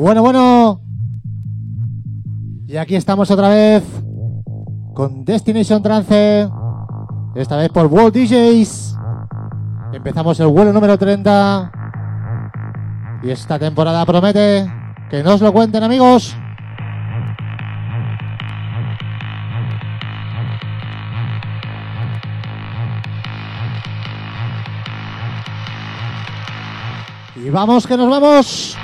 Bueno, bueno. Y aquí estamos otra vez con Destination Trance. Esta vez por World DJs. Empezamos el vuelo número 30. Y esta temporada promete que no os lo cuenten amigos. Y vamos que nos vamos.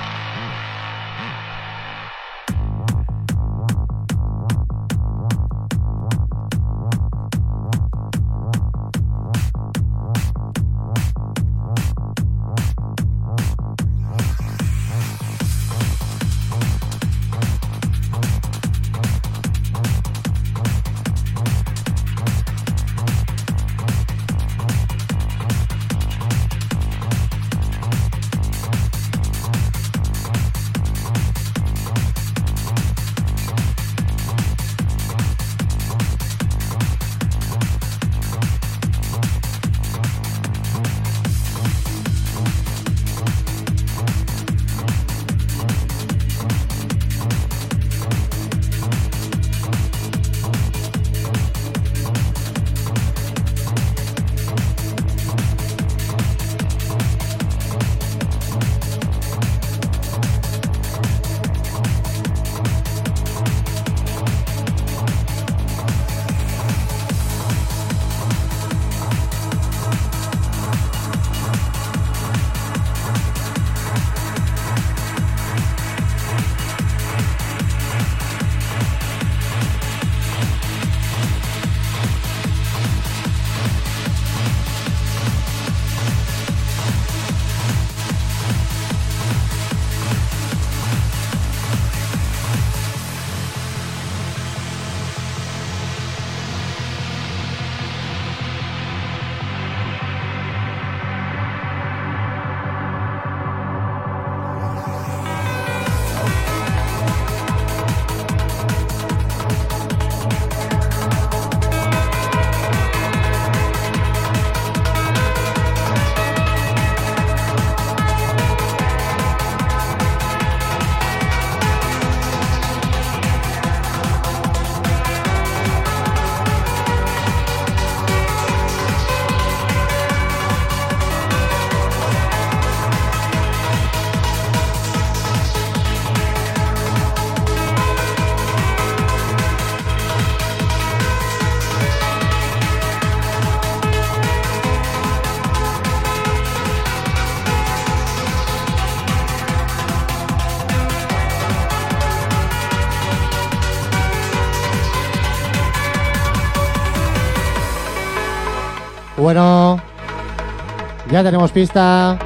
Tenemos pista,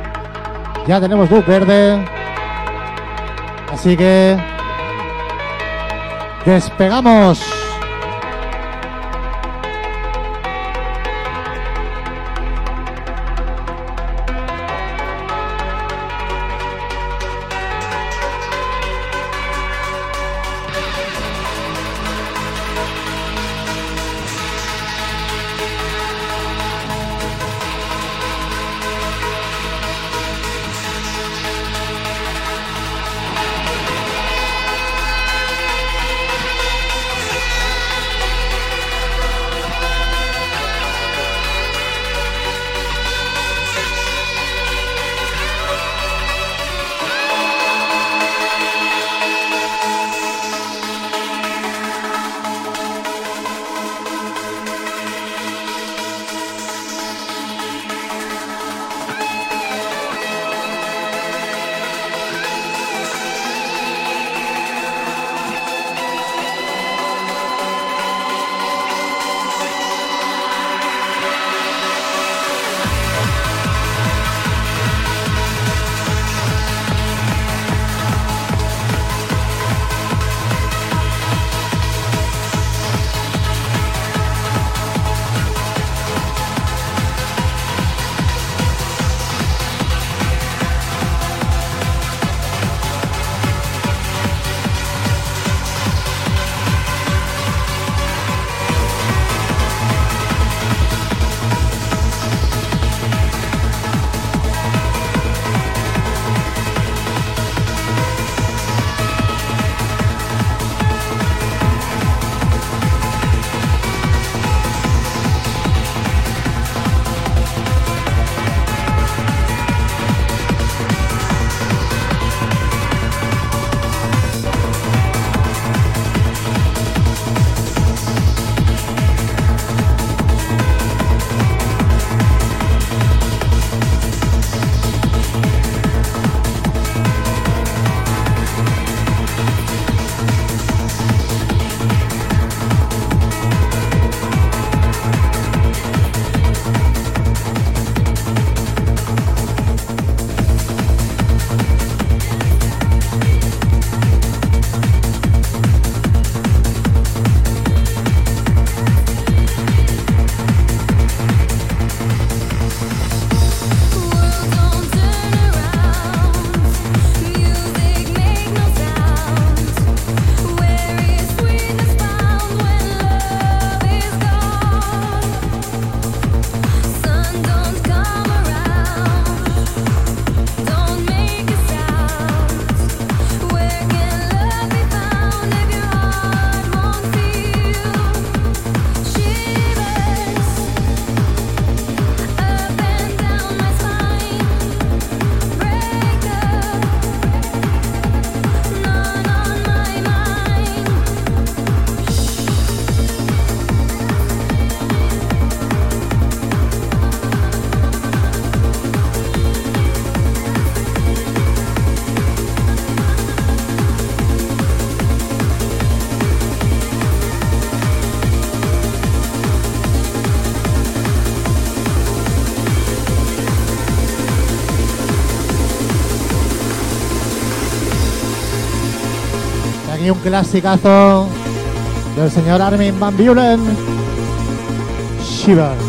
ya tenemos luz verde, así que despegamos. Y un clasicazo del señor Armin Van Buren. Shiver.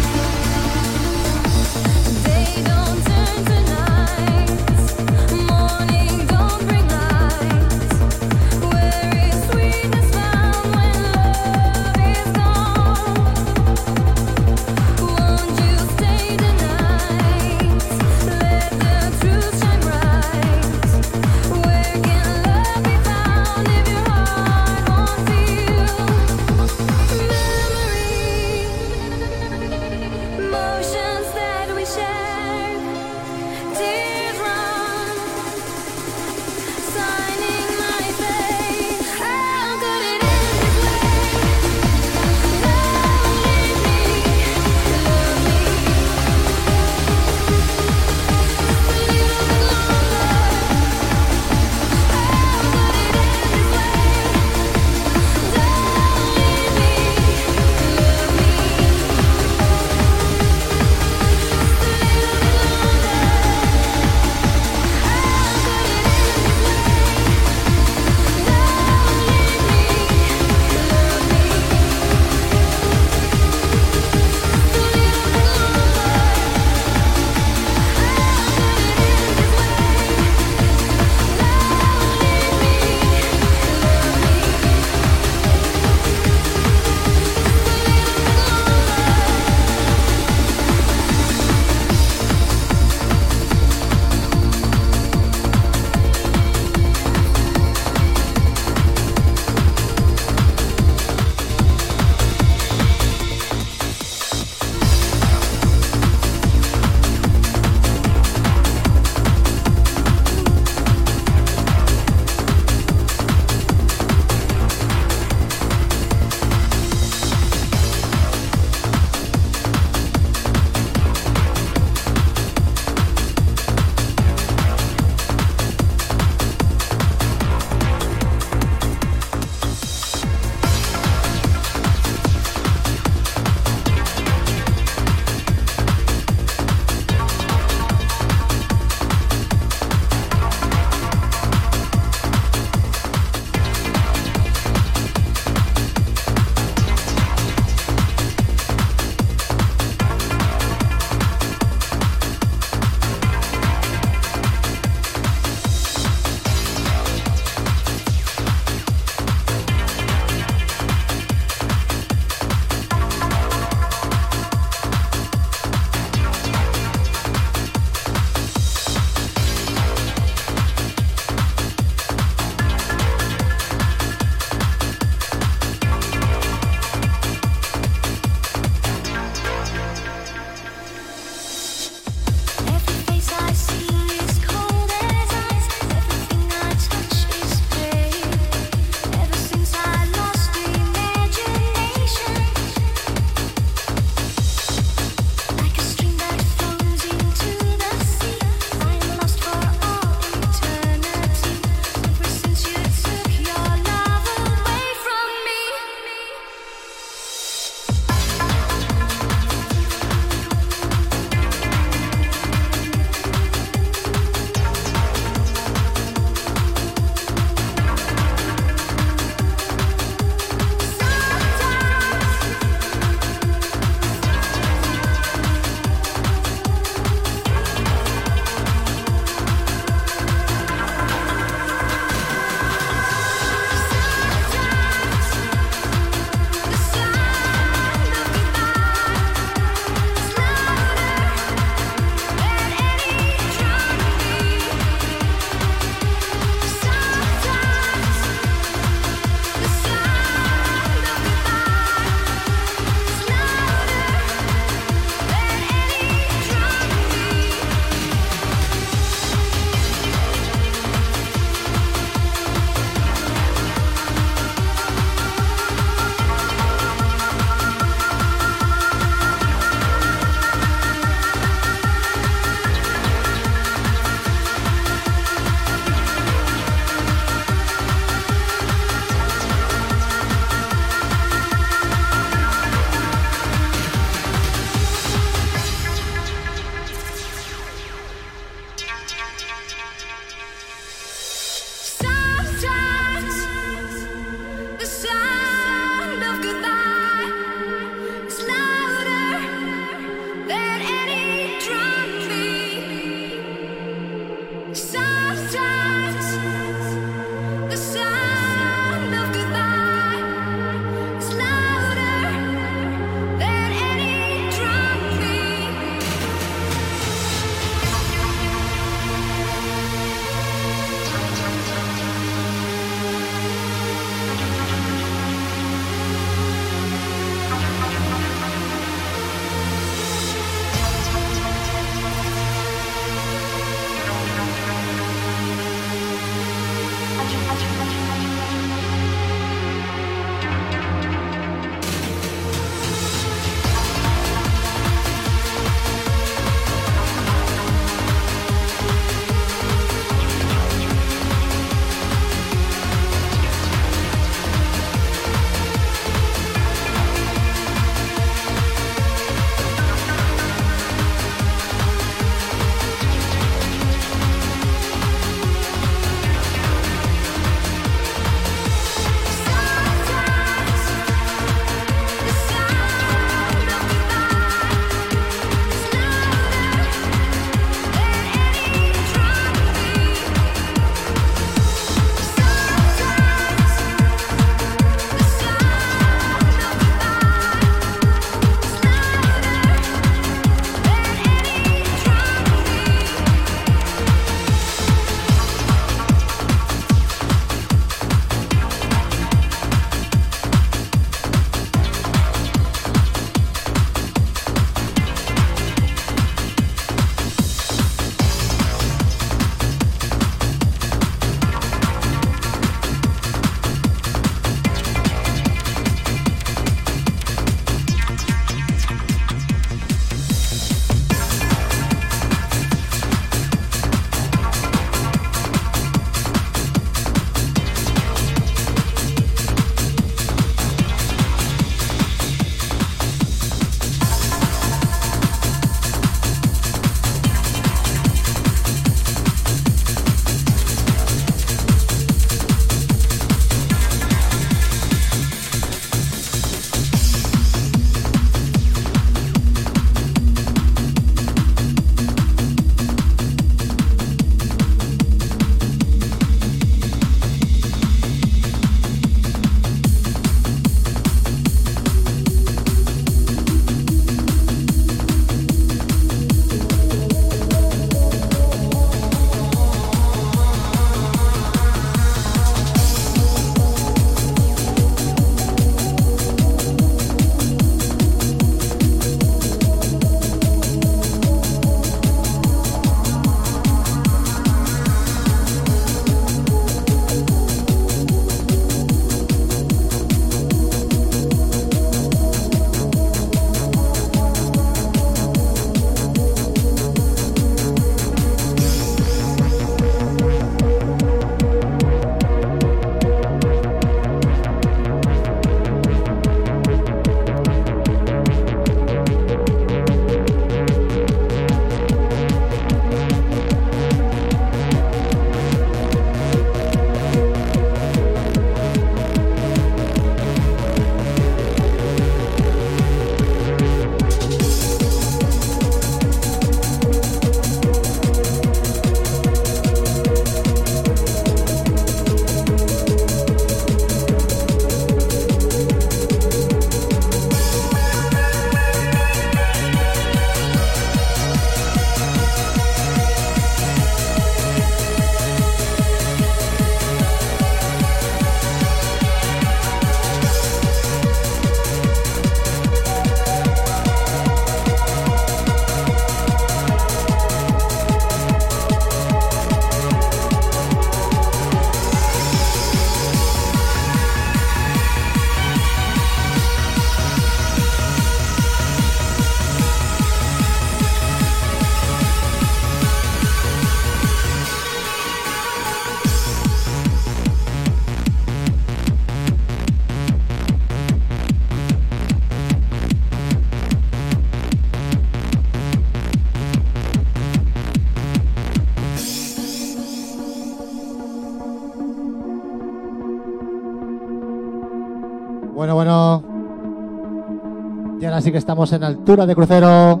Y ahora sí que estamos en altura de crucero.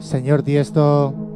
Señor Tiesto.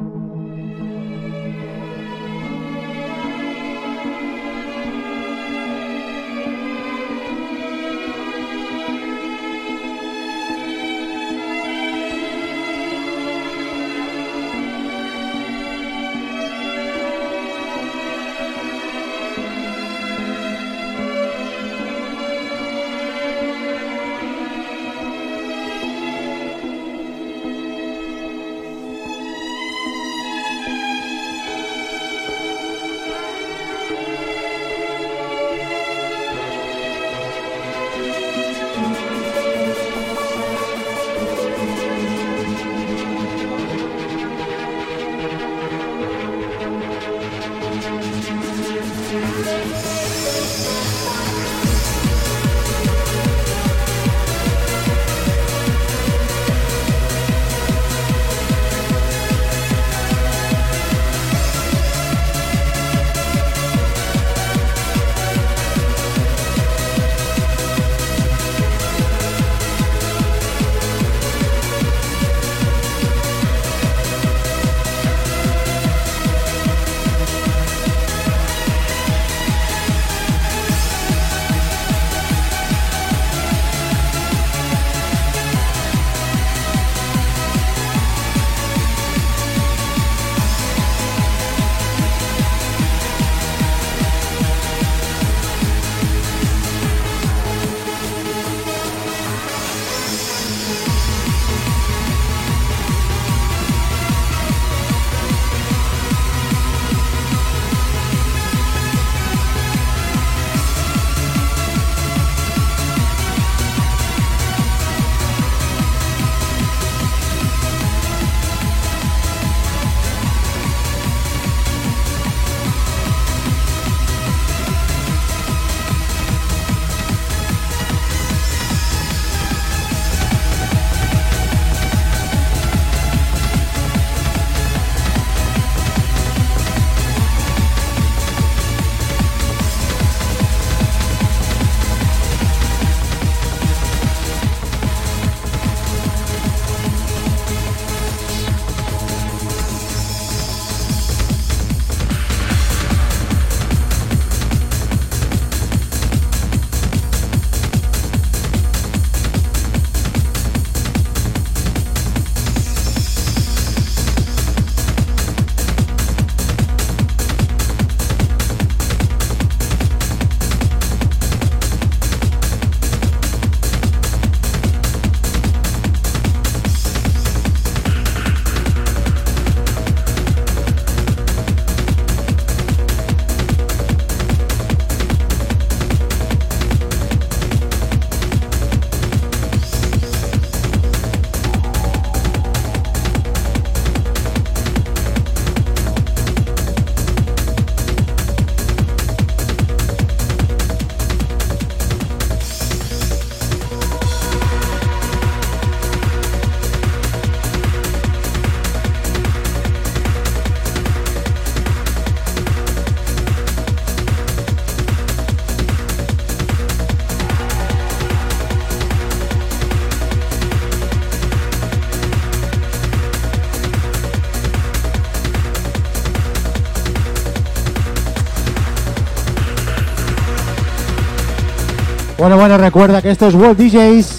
Bueno, bueno, recuerda que esto es World DJs.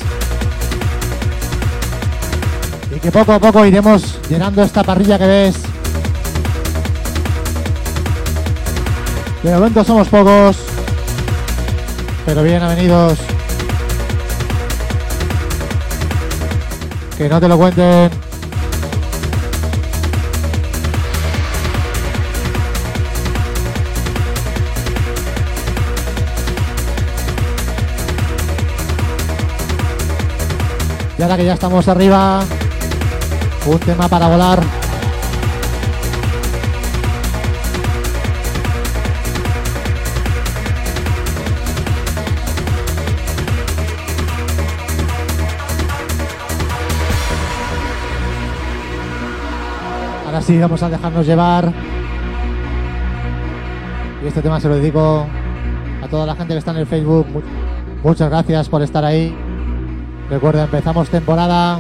Y que poco a poco iremos llenando esta parrilla que ves. De momento somos pocos. Pero bienvenidos. Que no te lo cuenten. Ahora que ya estamos arriba, un tema para volar. Ahora sí, vamos a dejarnos llevar. Y este tema se lo dedico A toda la gente que está en el Facebook, mu- muchas gracias por estar ahí. Recuerda, empezamos temporada.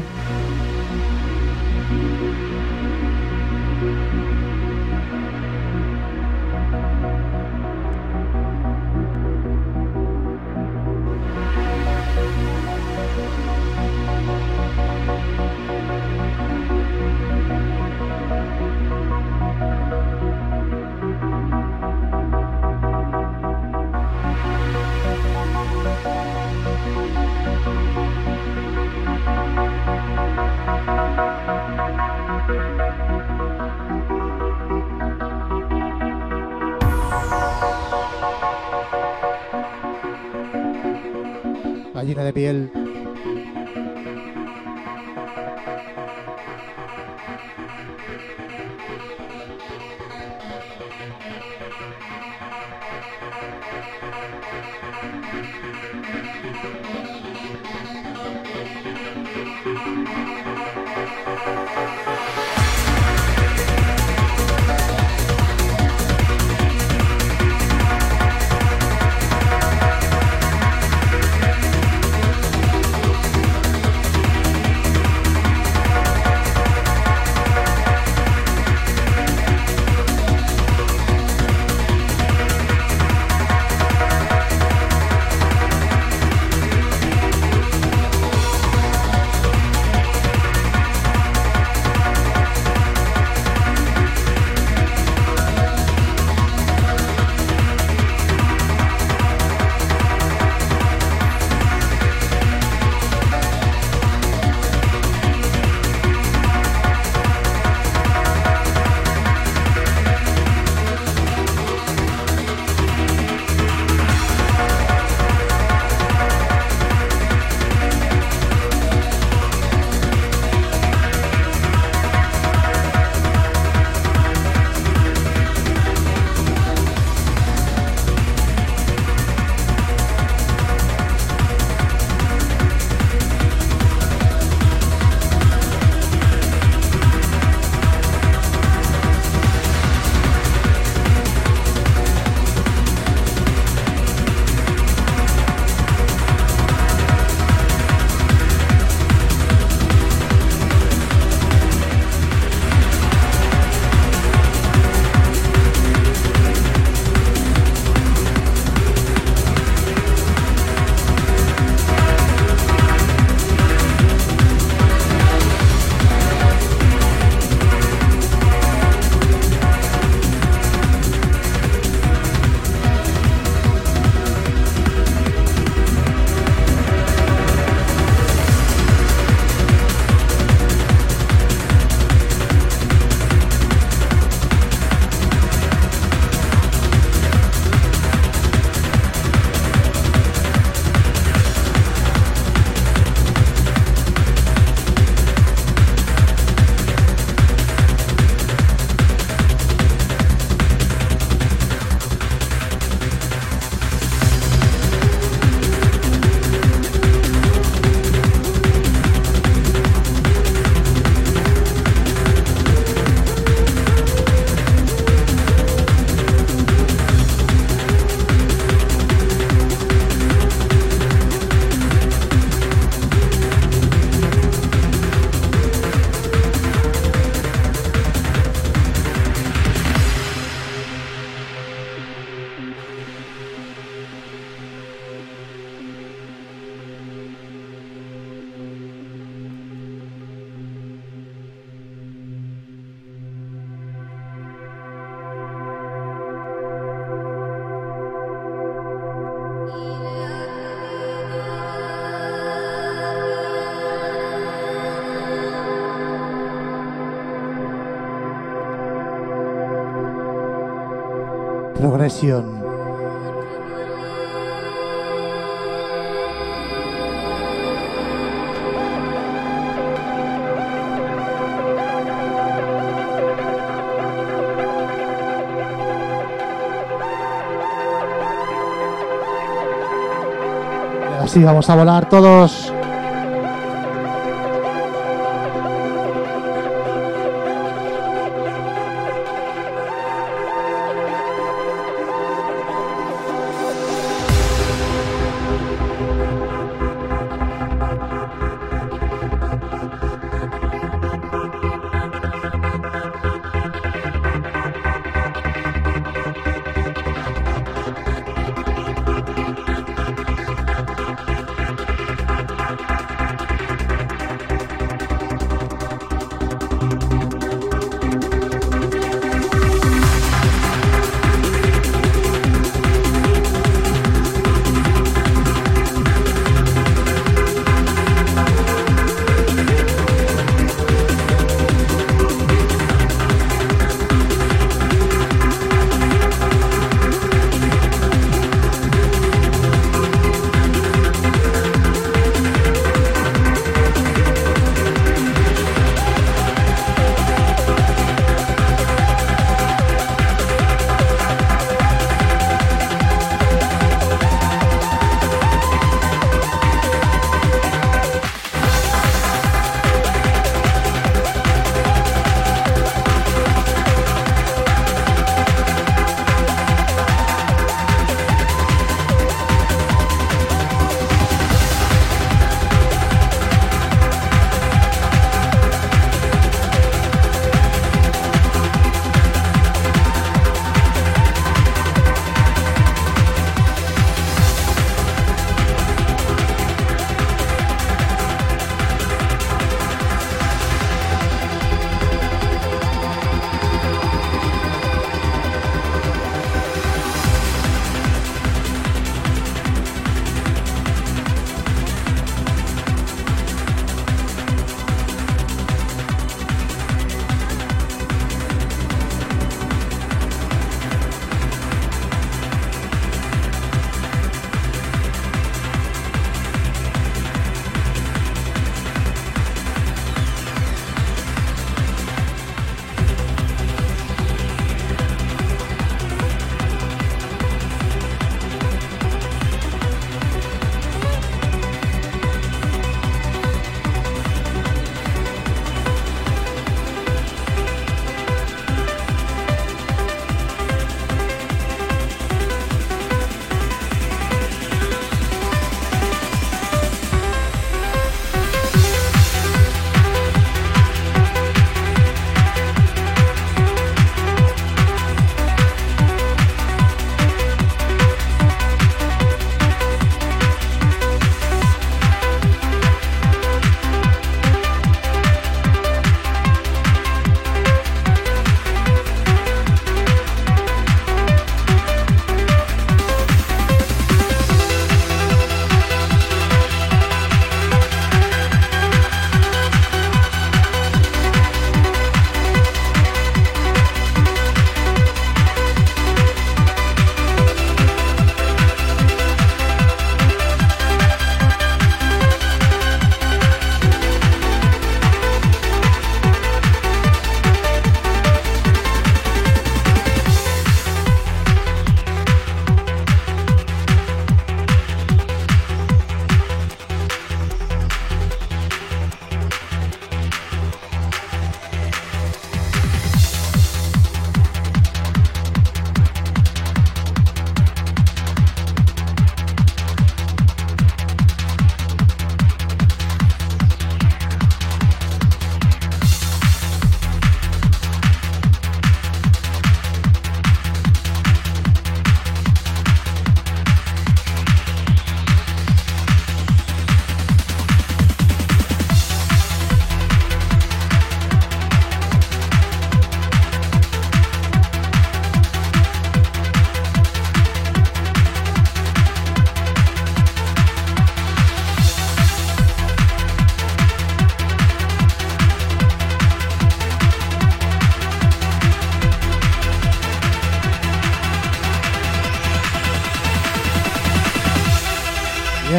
Así vamos a volar todos.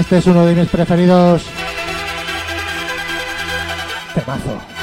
Este es uno de mis preferidos. Temazo.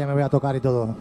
Ya me voy a tocar y todo.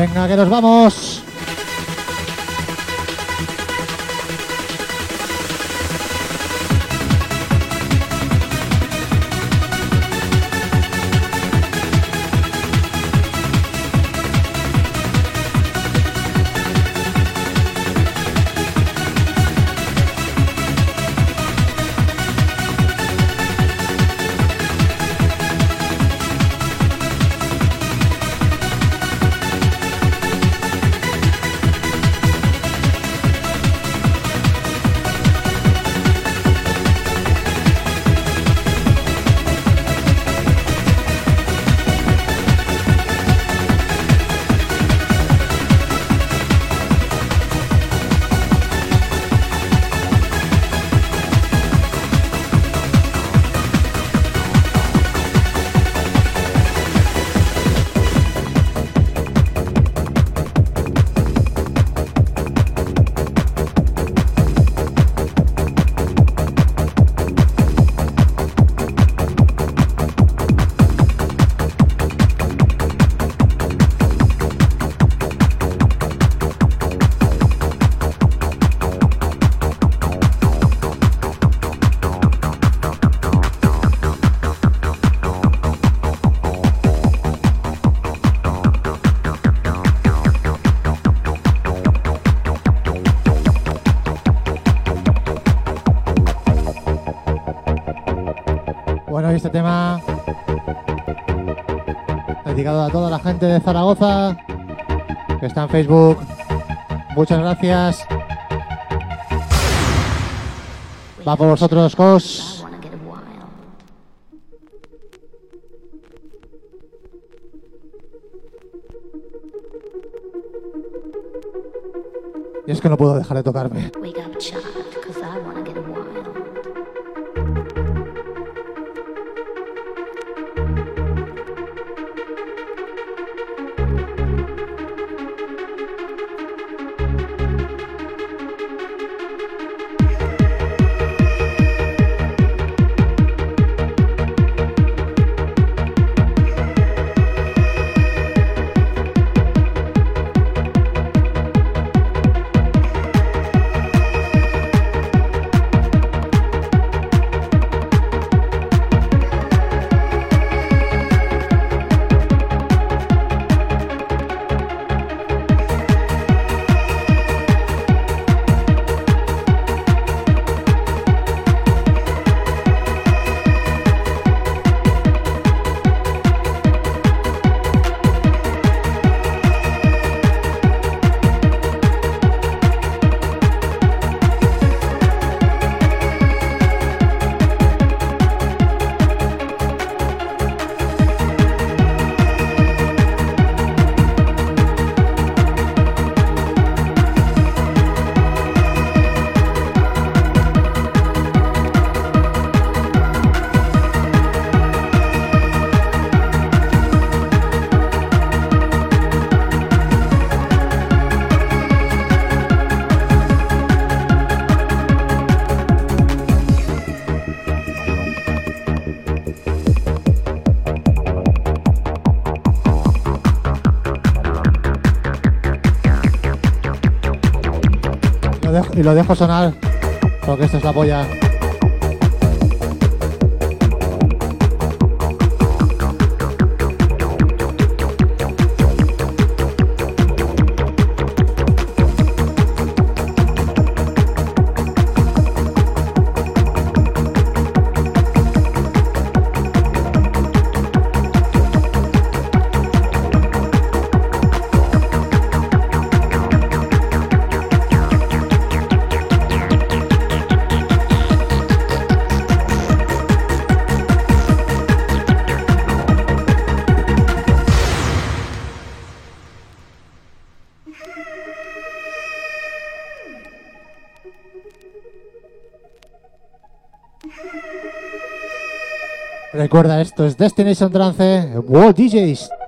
Venga, que nos vamos. Este tema dedicado a toda la gente de Zaragoza que está en Facebook. Muchas gracias. Va por vosotros, Cos. Y es que no puedo dejar de tocarme. Y lo dejo sonar porque esto es la polla. Recuerda, esto es Destination Trance World DJs.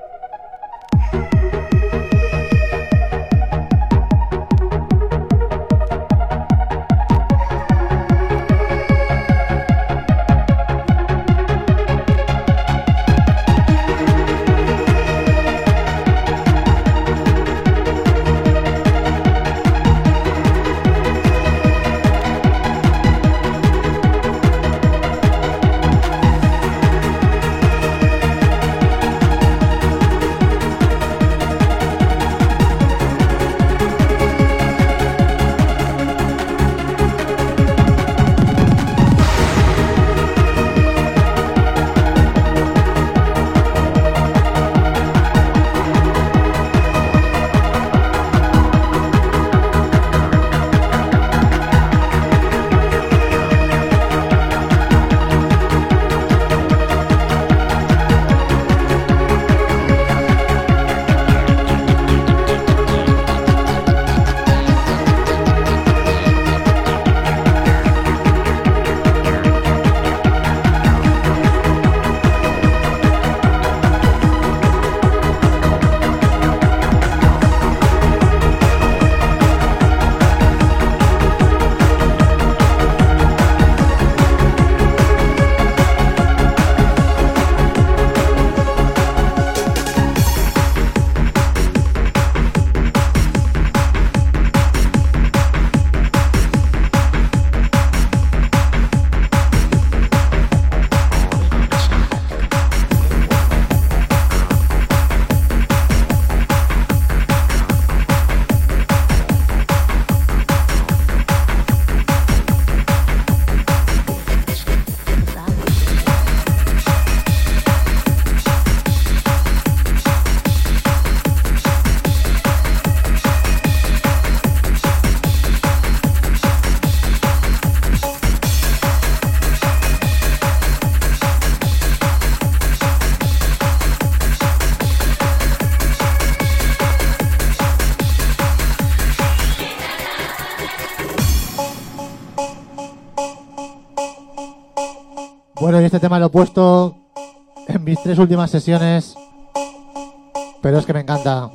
Este tema lo he puesto en mis tres últimas sesiones, pero es que me encanta.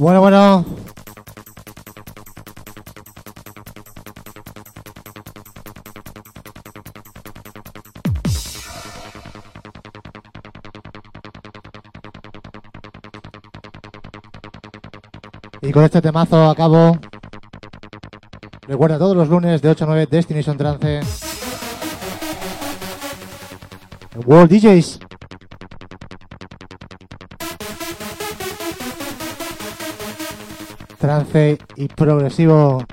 Bueno, bueno. Y con este temazo acabo. Recuerda todos los lunes de 8 a 9 Destination Trance. World DJs. Trance y progresivo.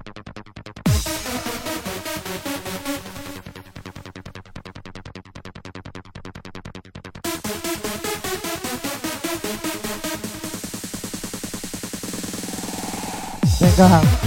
Venga.